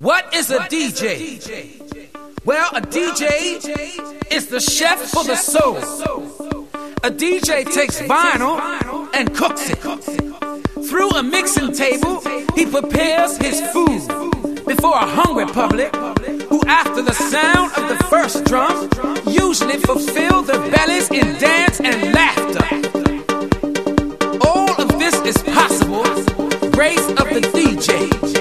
What is a, what DJ? Is a DJ? Well, a DJ, well, a DJ is the chef for the soul. A DJ, a DJ takes vinyl and cooks it. Through a mixing table, he prepares his food before a hungry public who, after the sound of the first drum, usually fulfill their bellies in dance and laughter. All of this is possible, grace of the DJ.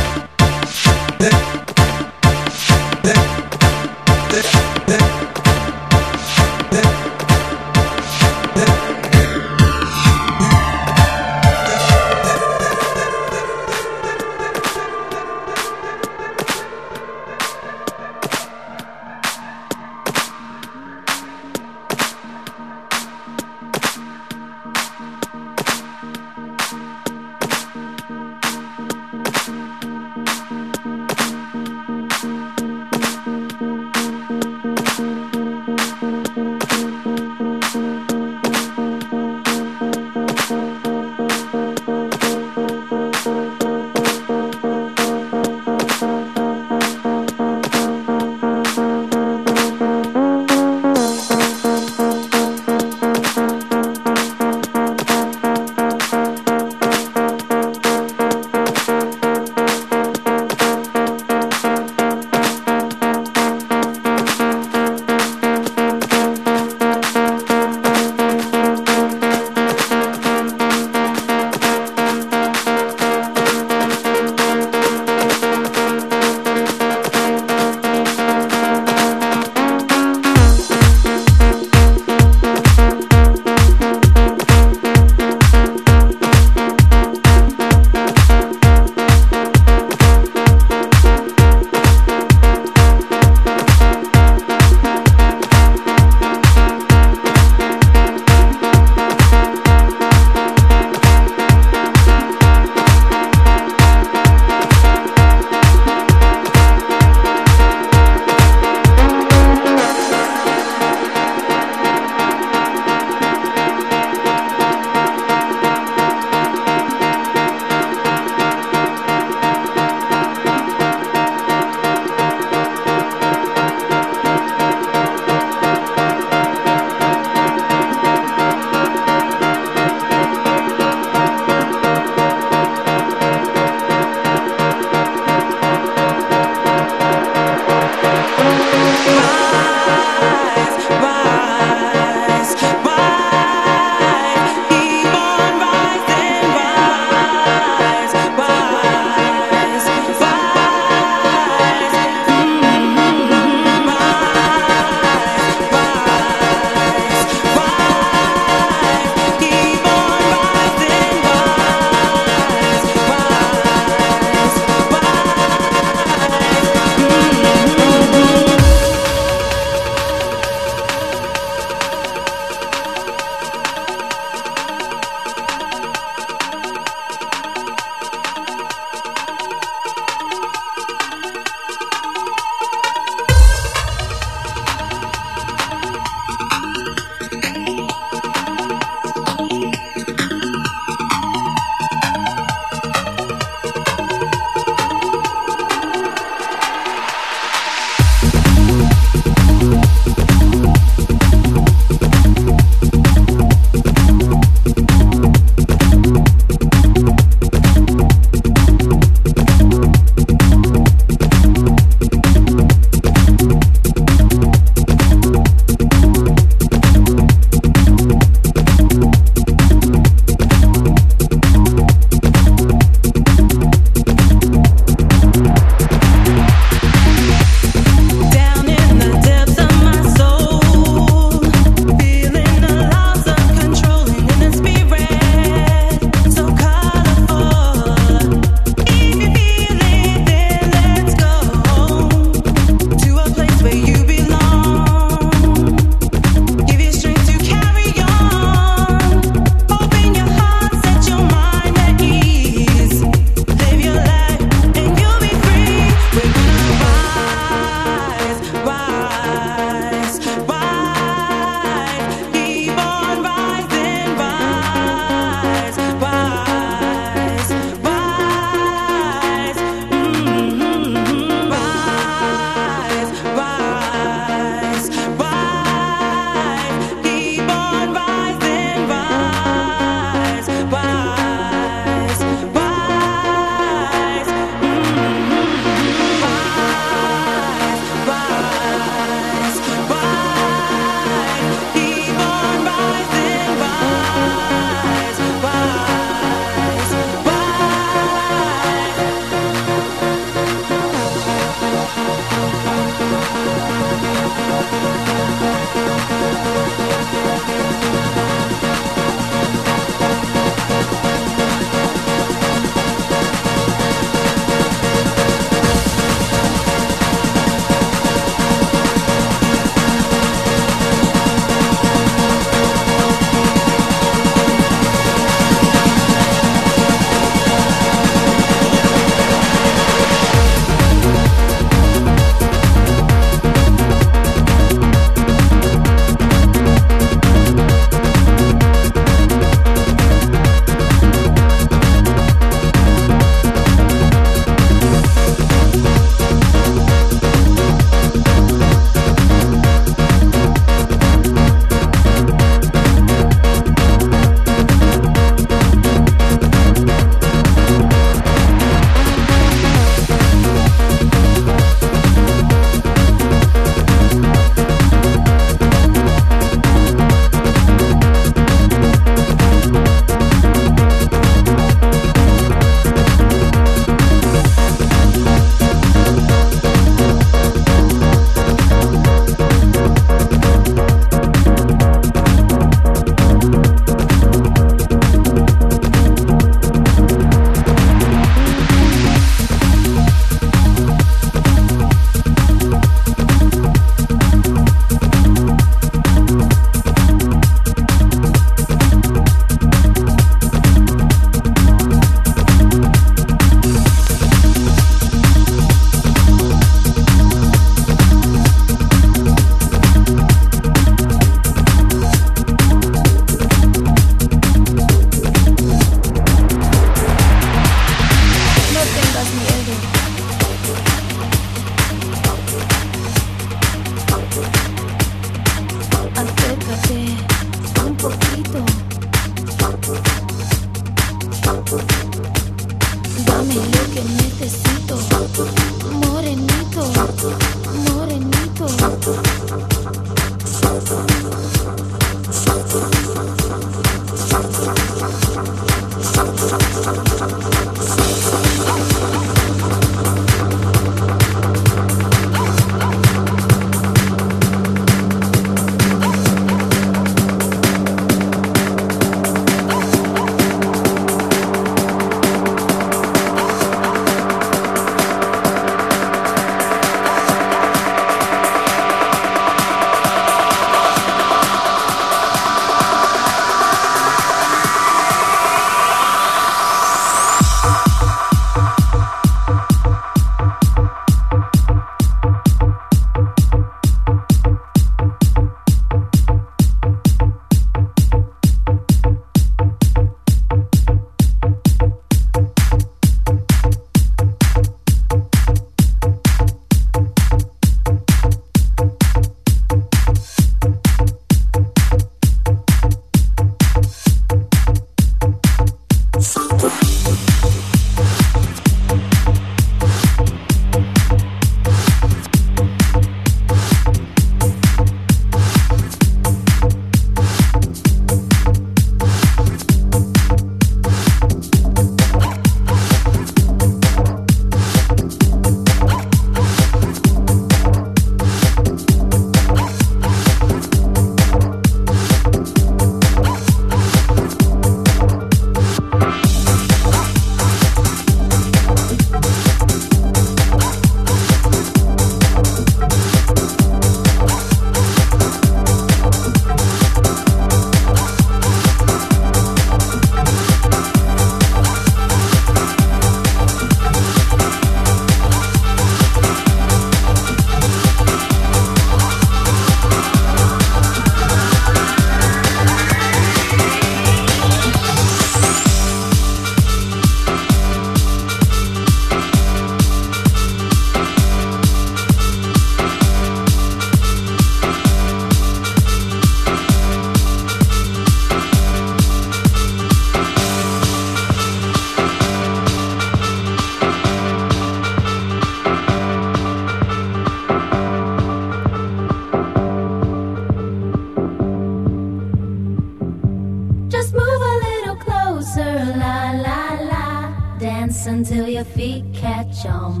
Jean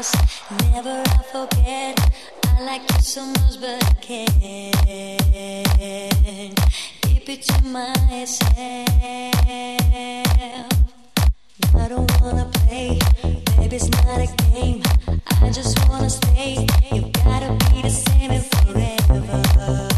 trust. Never I forget. I like you so much, but I can't keep it to myself. I don't wanna play, baby, it's not a game. I just wanna stay. You gotta be the same forever.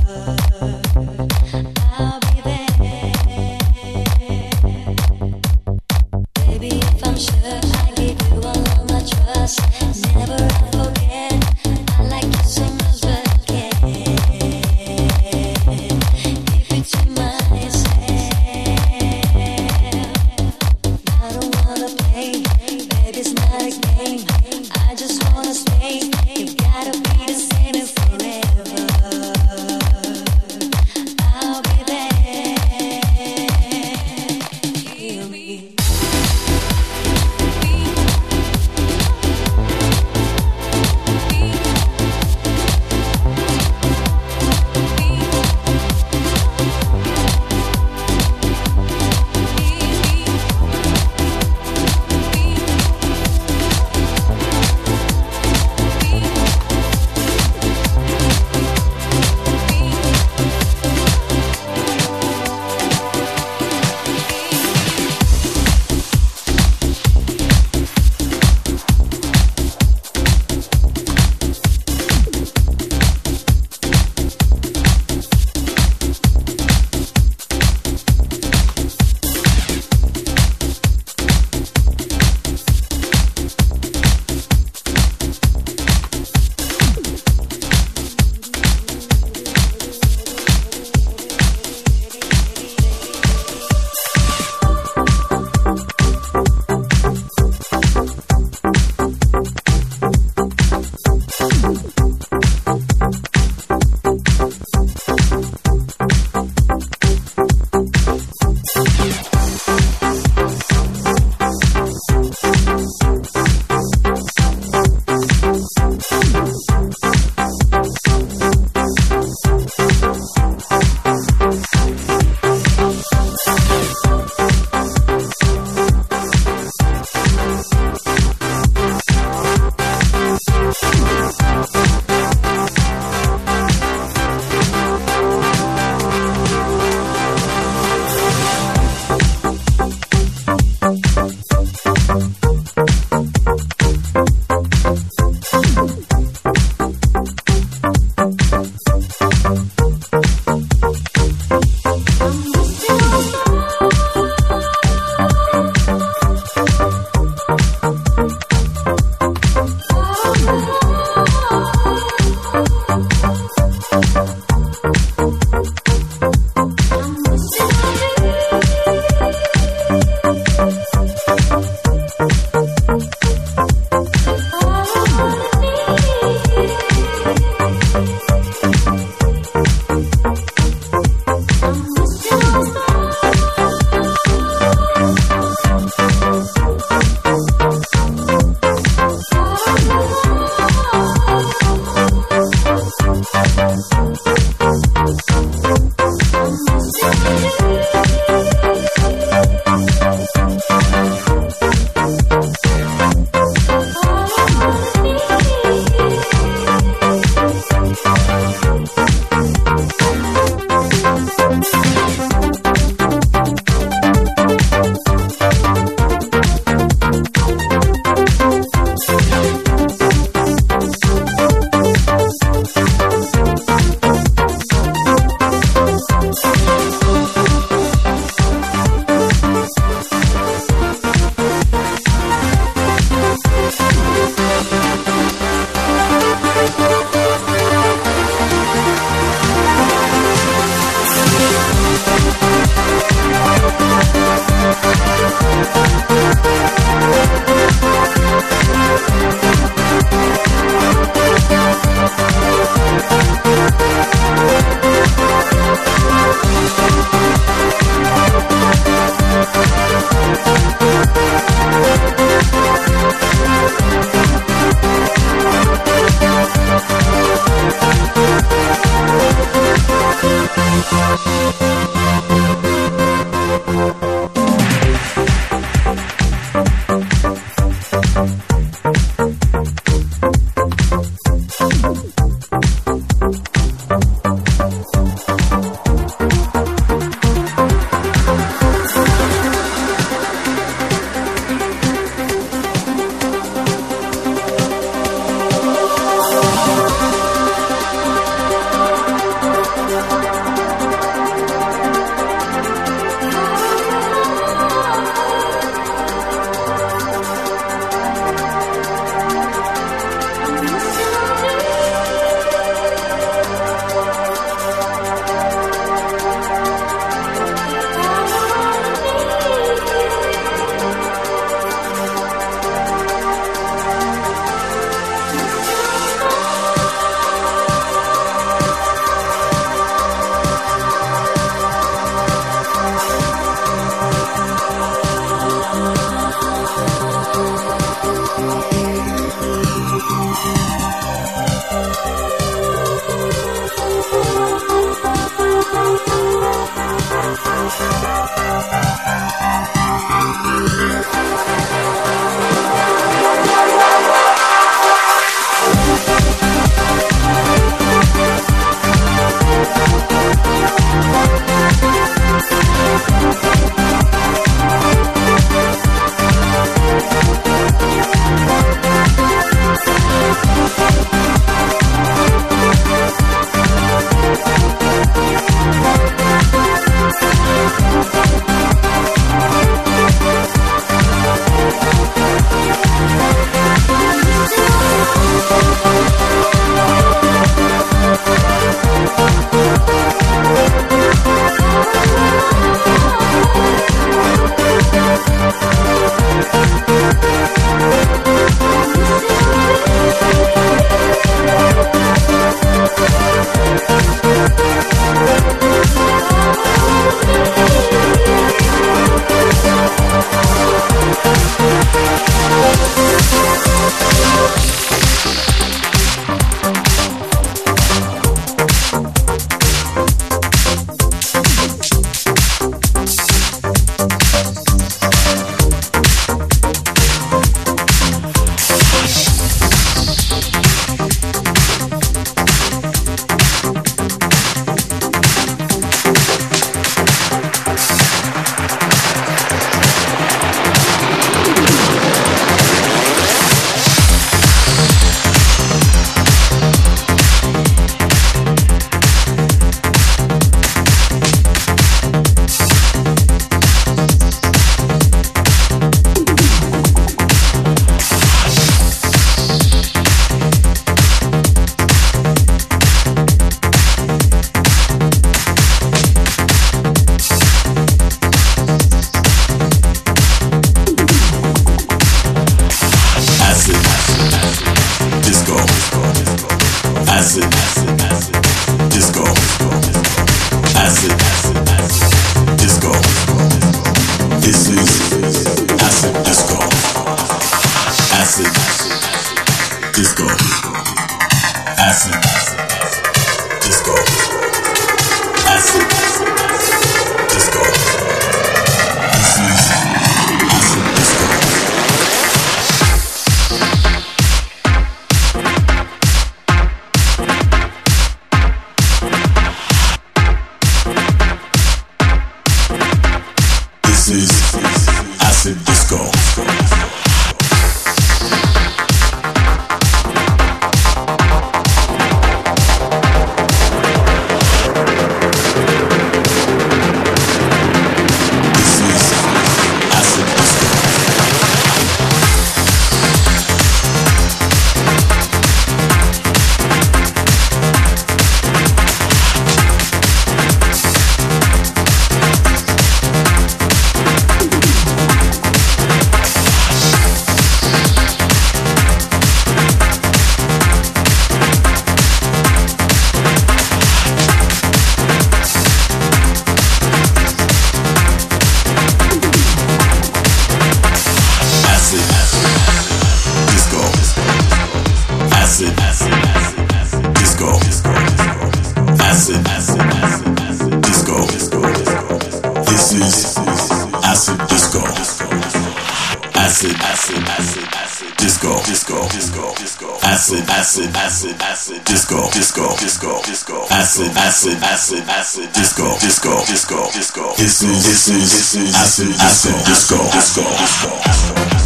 This is, acid, acid, disco, disco, disco.